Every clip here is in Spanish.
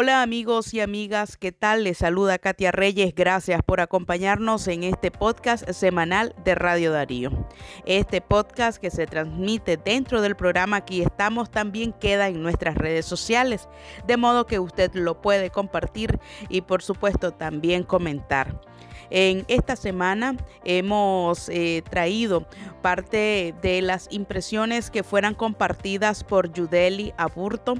Hola amigos y amigas, ¿qué tal? Les saluda Katia Reyes. Gracias por acompañarnos en este podcast semanal de Radio Darío. Este podcast que se transmite dentro del programa Aquí estamos también queda en nuestras redes sociales, de modo que usted lo puede compartir y por supuesto también comentar. En esta semana hemos eh, traído parte de las impresiones que fueran compartidas por Yudeli Aburto,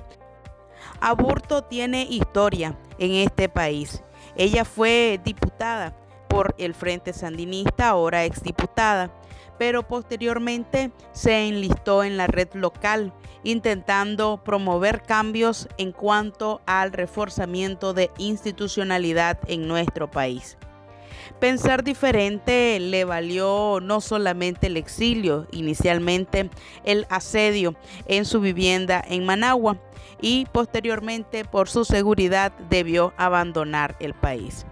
Aburto tiene historia en este país. Ella fue diputada por el Frente Sandinista, ahora exdiputada, pero posteriormente se enlistó en la red local, intentando promover cambios en cuanto al reforzamiento de institucionalidad en nuestro país. Pensar diferente le valió no solamente el exilio, inicialmente el asedio en su vivienda en Managua y posteriormente por su seguridad debió abandonar el país.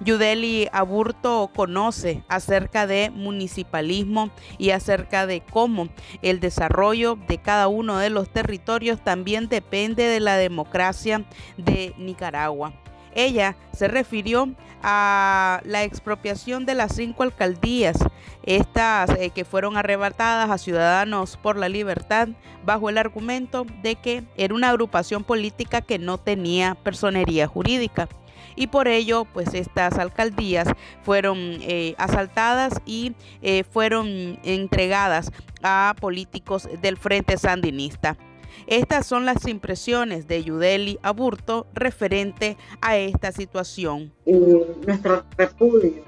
Yudeli Aburto conoce acerca de municipalismo y acerca de cómo el desarrollo de cada uno de los territorios también depende de la democracia de Nicaragua. Ella se refirió a la expropiación de las cinco alcaldías, estas eh, que fueron arrebatadas a ciudadanos por la libertad bajo el argumento de que era una agrupación política que no tenía personería jurídica y por ello pues estas alcaldías fueron eh, asaltadas y eh, fueron entregadas a políticos del Frente Sandinista. Estas son las impresiones de Yudeli Aburto referente a esta situación. nuestro repudio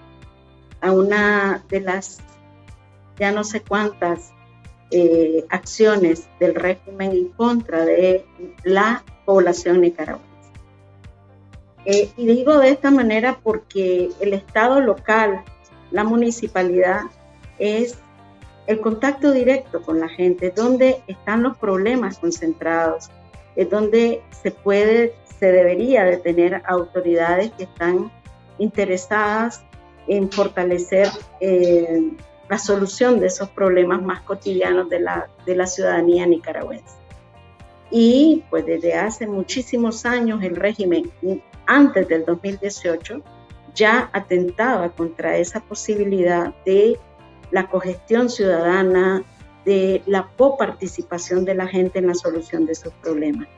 a una de las ya no sé cuántas eh, acciones del régimen en contra de la población nicaragüense. Eh, y digo de esta manera porque el Estado local, la municipalidad, es el contacto directo con la gente, donde están los problemas concentrados, es donde se puede, se debería de tener autoridades que están interesadas en fortalecer eh, la solución de esos problemas más cotidianos de la, de la ciudadanía nicaragüense. Y pues desde hace muchísimos años el régimen, antes del 2018, ya atentaba contra esa posibilidad de la cogestión ciudadana, de la coparticipación de la gente en la solución de esos problemas.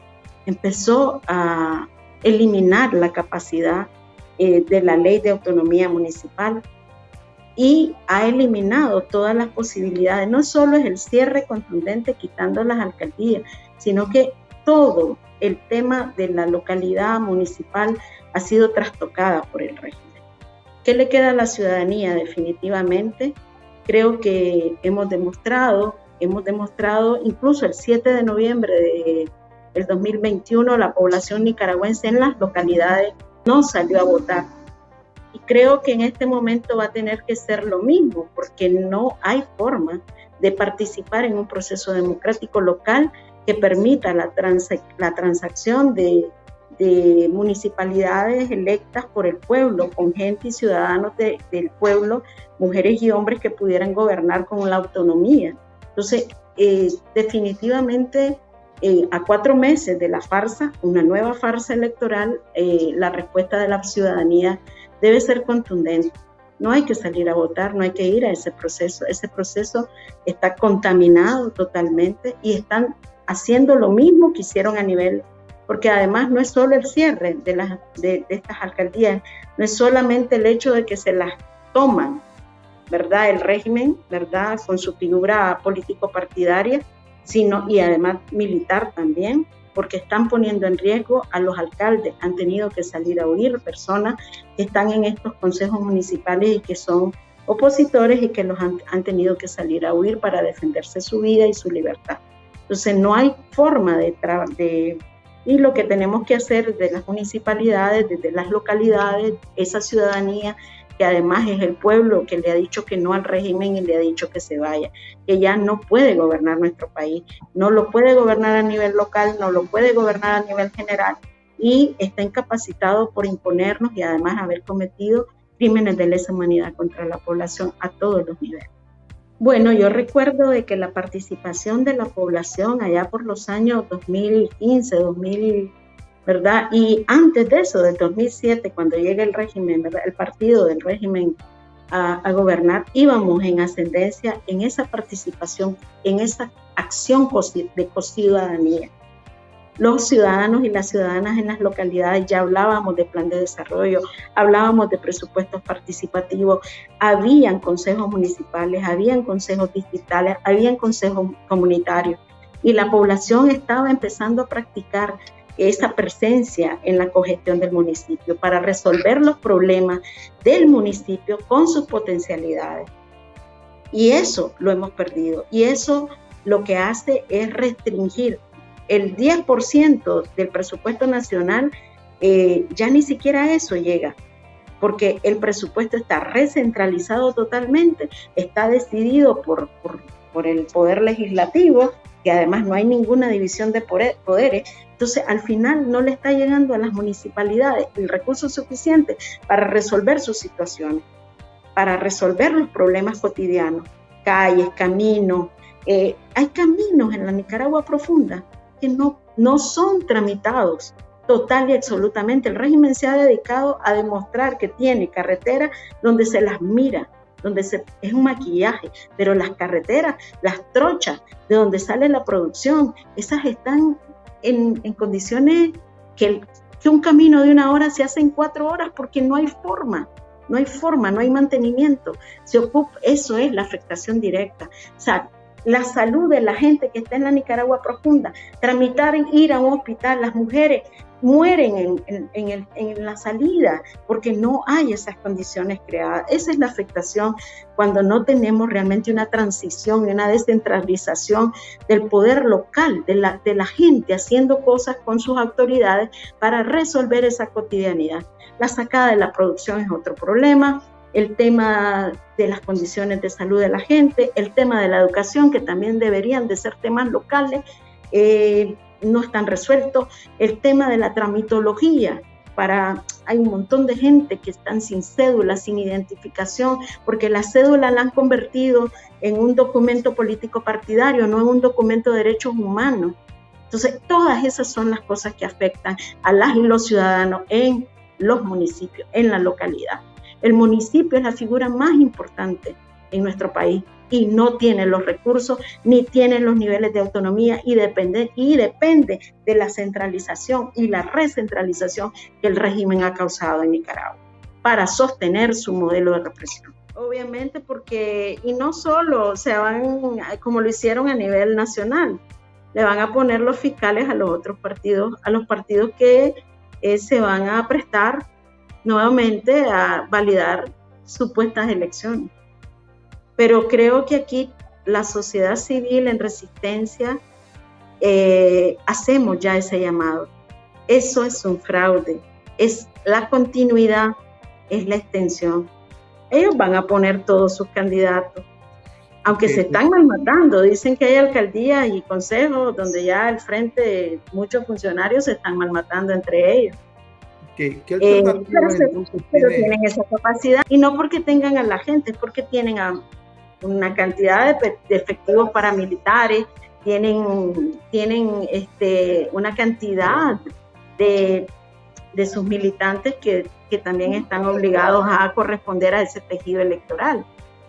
Empezó a eliminar la capacidad eh, de la ley de autonomía municipal y ha eliminado todas las posibilidades. No solo es el cierre contundente quitando las alcaldías, sino que todo el tema de la localidad municipal ha sido trastocada por el régimen. ¿Qué le queda a la ciudadanía? Definitivamente creo que hemos demostrado, hemos demostrado incluso el 7 de noviembre de, del 2021, la población nicaragüense en las localidades no salió a votar. Y creo que en este momento va a tener que ser lo mismo, porque no hay forma de participar en un proceso democrático local que permita la, la transacción de de municipalidades electas por el pueblo, con gente y ciudadanos del pueblo, mujeres y hombres que pudieran gobernar con la autonomía. Entonces, eh, definitivamente, eh, a cuatro meses de la farsa, una nueva farsa electoral, eh, la respuesta de la ciudadanía debe ser contundente. No hay que salir a votar, no hay que ir a ese proceso. Ese proceso está contaminado totalmente y están haciendo lo mismo que hicieron a nivel porque además no es solo el cierre de, las, de, estas alcaldías, no es solamente el hecho de que se las toman, ¿verdad? El régimen, ¿verdad? Con su figura político-partidaria, sino y además militar también, porque están poniendo en riesgo a los alcaldes, han tenido que salir a huir personas que están en estos consejos municipales y que son opositores y que los han, han tenido que salir a huir para defenderse su vida y su libertad. Entonces no hay forma de, de y lo que tenemos que hacer desde las municipalidades, desde las localidades, esa ciudadanía que además es el pueblo que le ha dicho que no al régimen y le ha dicho que se vaya, que ya no puede gobernar nuestro país, no lo puede gobernar a nivel local, no lo puede gobernar a nivel general y está incapacitado por imponernos y además haber cometido crímenes de lesa humanidad contra la población a todos los niveles. Bueno, yo recuerdo de que la participación de la población allá por los años 2015, ¿verdad? Y antes de eso, del 2007, cuando llega el régimen, el partido del régimen a, gobernar, íbamos en ascendencia en esa participación, en esa acción de ciudadanía. Los ciudadanos y las ciudadanas en las localidades ya hablábamos de plan de desarrollo, hablábamos de presupuestos participativos, habían consejos municipales, habían consejos distritales, habían consejos comunitarios y la población estaba empezando a practicar esa presencia en la cogestión del municipio para resolver los problemas del municipio con sus potencialidades. Y eso lo hemos perdido. Y eso lo que hace es restringir el 10% del presupuesto nacional, eh, ya ni siquiera eso llega, porque el presupuesto está recentralizado totalmente, está decidido por, el Poder Legislativo que además no hay ninguna división de poderes, entonces al final no le está llegando a las municipalidades el recurso suficiente para resolver sus situaciones, para resolver los problemas cotidianos, calles, caminos. Eh, hay caminos en la Nicaragua profunda que no, no son tramitados total y absolutamente. El régimen se ha dedicado a demostrar que tiene carreteras donde se las mira, donde se, es un maquillaje, pero las carreteras, las trochas, de donde sale la producción, esas están en, condiciones que, que un camino de una hora se hace en cuatro horas porque no hay forma. No hay forma, no hay mantenimiento. Se ocupa, eso es la afectación directa. O sea, la salud de la gente que está en la Nicaragua profunda, tramitar ir a un hospital, las mujeres mueren en, la salida porque no hay esas condiciones creadas. Esa es la afectación cuando no tenemos realmente una transición una descentralización del poder local, de la, de la gente haciendo cosas con sus autoridades para resolver esa cotidianidad. La sacada de la producción es otro problema, el tema de las condiciones de salud de la gente, el tema de la educación, que también deberían de ser temas locales. Eh, no están resueltos. El tema de la tramitología, para hay un montón de gente que están sin cédula, sin identificación, porque la cédula la han convertido en un documento político partidario, no en un documento de derechos humanos. Entonces, todas esas son las cosas que afectan a las y los ciudadanos en los municipios, en la localidad. El municipio es la figura más importante en nuestro país y no tiene los recursos ni tiene los niveles de autonomía y depende, de la centralización y la recentralización que el régimen ha causado en Nicaragua para sostener su modelo de represión. Obviamente porque, y no solo se van, como lo hicieron a nivel nacional, le van a poner los fiscales a los otros partidos, a los partidos que eh, se van a prestar nuevamente a validar supuestas elecciones. Pero creo que aquí la sociedad civil en resistencia eh, hacemos ya ese llamado. Eso es un fraude, es la continuidad, es la extensión. Ellos van a poner todos sus candidatos, aunque se están mal matando. Dicen que hay alcaldías y consejos donde ya al frente muchos funcionarios se están mal matando entre ellos. ¿Qué, eh, pero, tienen esa capacidad y no porque tengan a la gente, es porque tienen a una cantidad de, efectivos paramilitares, tienen, tienen este, una cantidad de, de sus militantes que, que, también están obligados a corresponder a ese tejido electoral.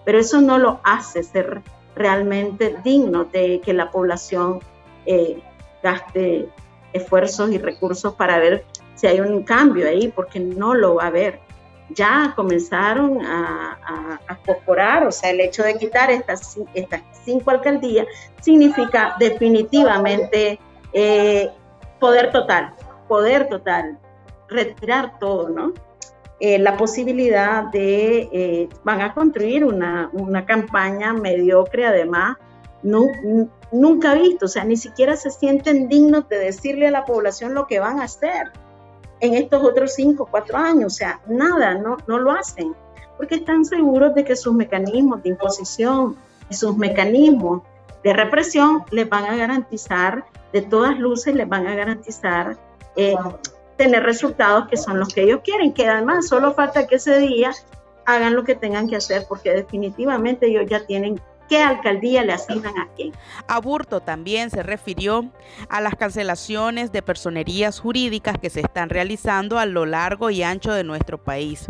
Pero eso no lo hace ser realmente digno de que la población eh, gaste esfuerzos y recursos para ver si hay un cambio ahí, porque no lo va a haber ya comenzaron a, a, o sea, el hecho de quitar estas, estas cinco alcaldías significa definitivamente eh, poder total, poder total, retirar todo, ¿no? Eh, la posibilidad de, eh, van a construir una, una campaña mediocre, además, nunca visto, o sea, ni siquiera se sienten dignos de decirle a la población lo que van a hacer en estos otros cinco, cuatro años. O sea, nada, no, no lo hacen, porque están seguros de que sus mecanismos de imposición y sus mecanismos de represión les van a garantizar, de todas luces, les van a garantizar eh, tener resultados que son los que ellos quieren, que además solo falta que ese día hagan lo que tengan que hacer, porque definitivamente ellos ya tienen qué alcaldía le asignan a. Aburto también se refirió a las cancelaciones de personerías jurídicas que se están realizando a lo largo y ancho de nuestro país.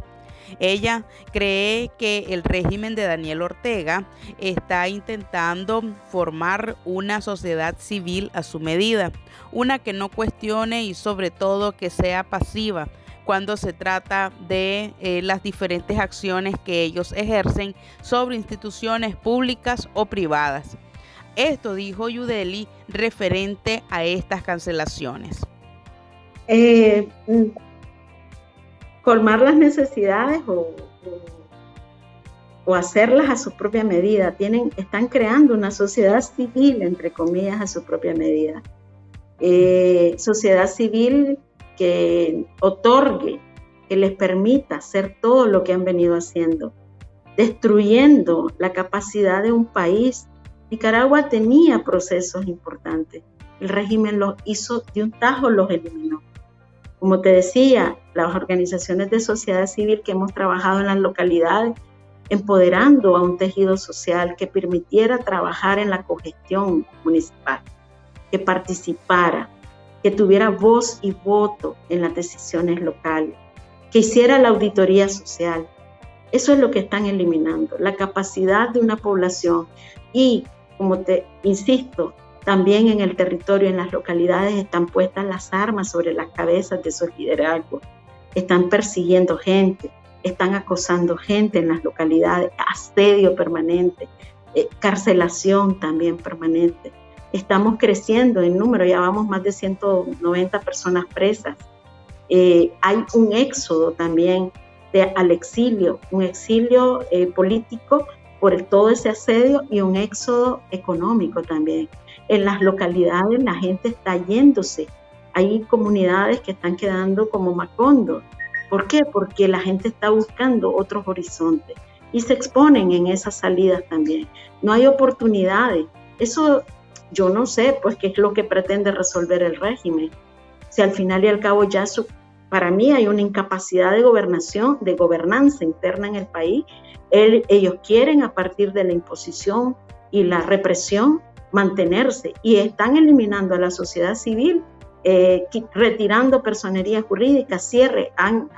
Ella cree que el régimen de Daniel Ortega está intentando formar una sociedad civil a su medida, una que no cuestione y sobre todo que sea pasiva cuando se trata de eh, las diferentes acciones que ellos ejercen sobre instituciones públicas o privadas. Esto dijo Yudeli referente a estas cancelaciones. Eh, colmar las necesidades o, hacerlas a su propia medida. Tienen, están creando una sociedad civil, entre comillas, a su propia medida. Eh, sociedad civil que otorgue, que les permita hacer todo lo que han venido haciendo, destruyendo la capacidad de un país. Nicaragua tenía procesos importantes. El régimen los hizo de un tajo, los eliminó. Como te decía, las organizaciones de sociedad civil que hemos trabajado en las localidades, empoderando a un tejido social que permitiera trabajar en la cogestión municipal, que participara, que tuviera voz y voto en las decisiones locales, que hiciera la auditoría social. Eso es lo que están eliminando, la capacidad de una población y, como te insisto, también en el territorio, en las localidades, están puestas las armas sobre las cabezas de esos liderazgos. Están persiguiendo gente, están acosando gente en las localidades, asedio permanente, eh, carcelación también permanente. Estamos creciendo en número, ya vamos más de 190 personas presas. Eh, hay un éxodo también de, al exilio, un exilio eh, político por todo ese asedio y un éxodo económico también en las localidades la gente está yéndose. Hay comunidades que están quedando como Macondo. ¿Por qué? Porque la gente está buscando otros horizontes y se exponen en esas salidas también. No hay oportunidades. Eso yo no sé, pues, qué es lo que pretende resolver el régimen. Si al final y al cabo ya para mí hay una incapacidad de gobernación, de gobernanza interna en el país. ellos quieren a partir de la imposición y la represión mantenerse y están eliminando a la sociedad civil, eh, retirando personería jurídica, cierre, han,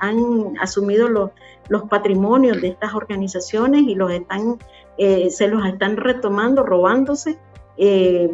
asumido los, los, patrimonios de estas organizaciones y los están, eh, se los están retomando, robándose eh,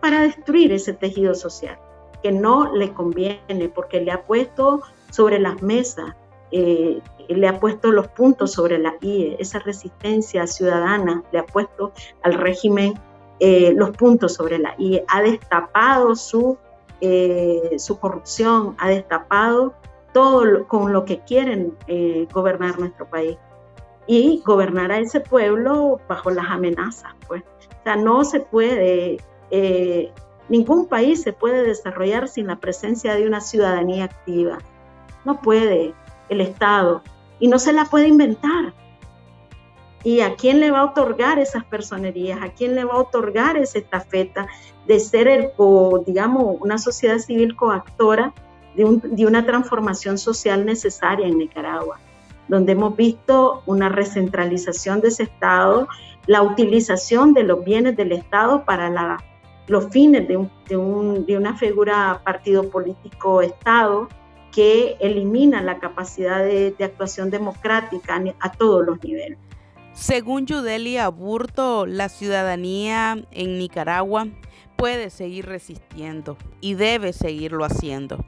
para destruir ese tejido social que no le conviene porque le ha puesto sobre las mesas, le ha puesto los puntos sobre la IE, esa resistencia ciudadana le ha puesto al régimen eh, los puntos sobre la y ha destapado su, eh, su corrupción, ha destapado todo con lo que quieren eh, gobernar nuestro país y gobernar a ese pueblo bajo las amenazas. Pues. O sea, no se puede, ningún país se puede desarrollar sin la presencia de una ciudadanía activa. No puede el Estado y no se la puede inventar. ¿Y a quién le va a otorgar esas personerías? ¿A quién le va a otorgar esa estafeta de ser el, digamos, una sociedad civil coactora de, de una transformación social necesaria en Nicaragua? Donde hemos visto una recentralización de ese Estado, la utilización de los bienes del Estado para los fines de, un, de, un, de, una figura partido político Estado que elimina la capacidad de, de actuación democrática a todos los niveles. Según Yudeli Aburto, la ciudadanía en Nicaragua puede seguir resistiendo y debe seguirlo haciendo.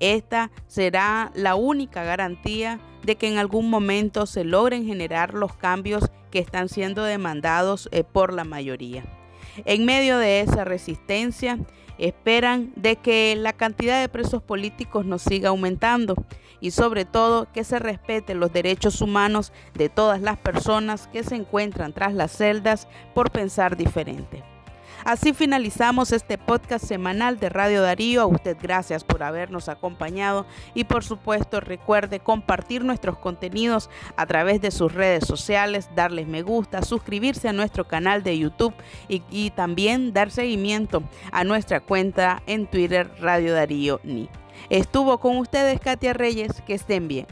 Esta será la única garantía de que en algún momento se logren generar los cambios que están siendo demandados eh, por la mayoría. En medio de esa resistencia, esperan de que la cantidad de presos políticos no siga aumentando y sobre todo que se respeten los derechos humanos de todas las personas que se encuentran tras las celdas por pensar diferente. Así finalizamos este podcast semanal de Radio Darío. A usted gracias por habernos acompañado y por supuesto recuerde compartir nuestros contenidos a través de sus redes sociales, darles me gusta, suscribirse a nuestro canal de YouTube y, y también dar seguimiento a nuestra cuenta en Twitter Radio Darío Ni. Estuvo con ustedes Katia Reyes, que estén bien.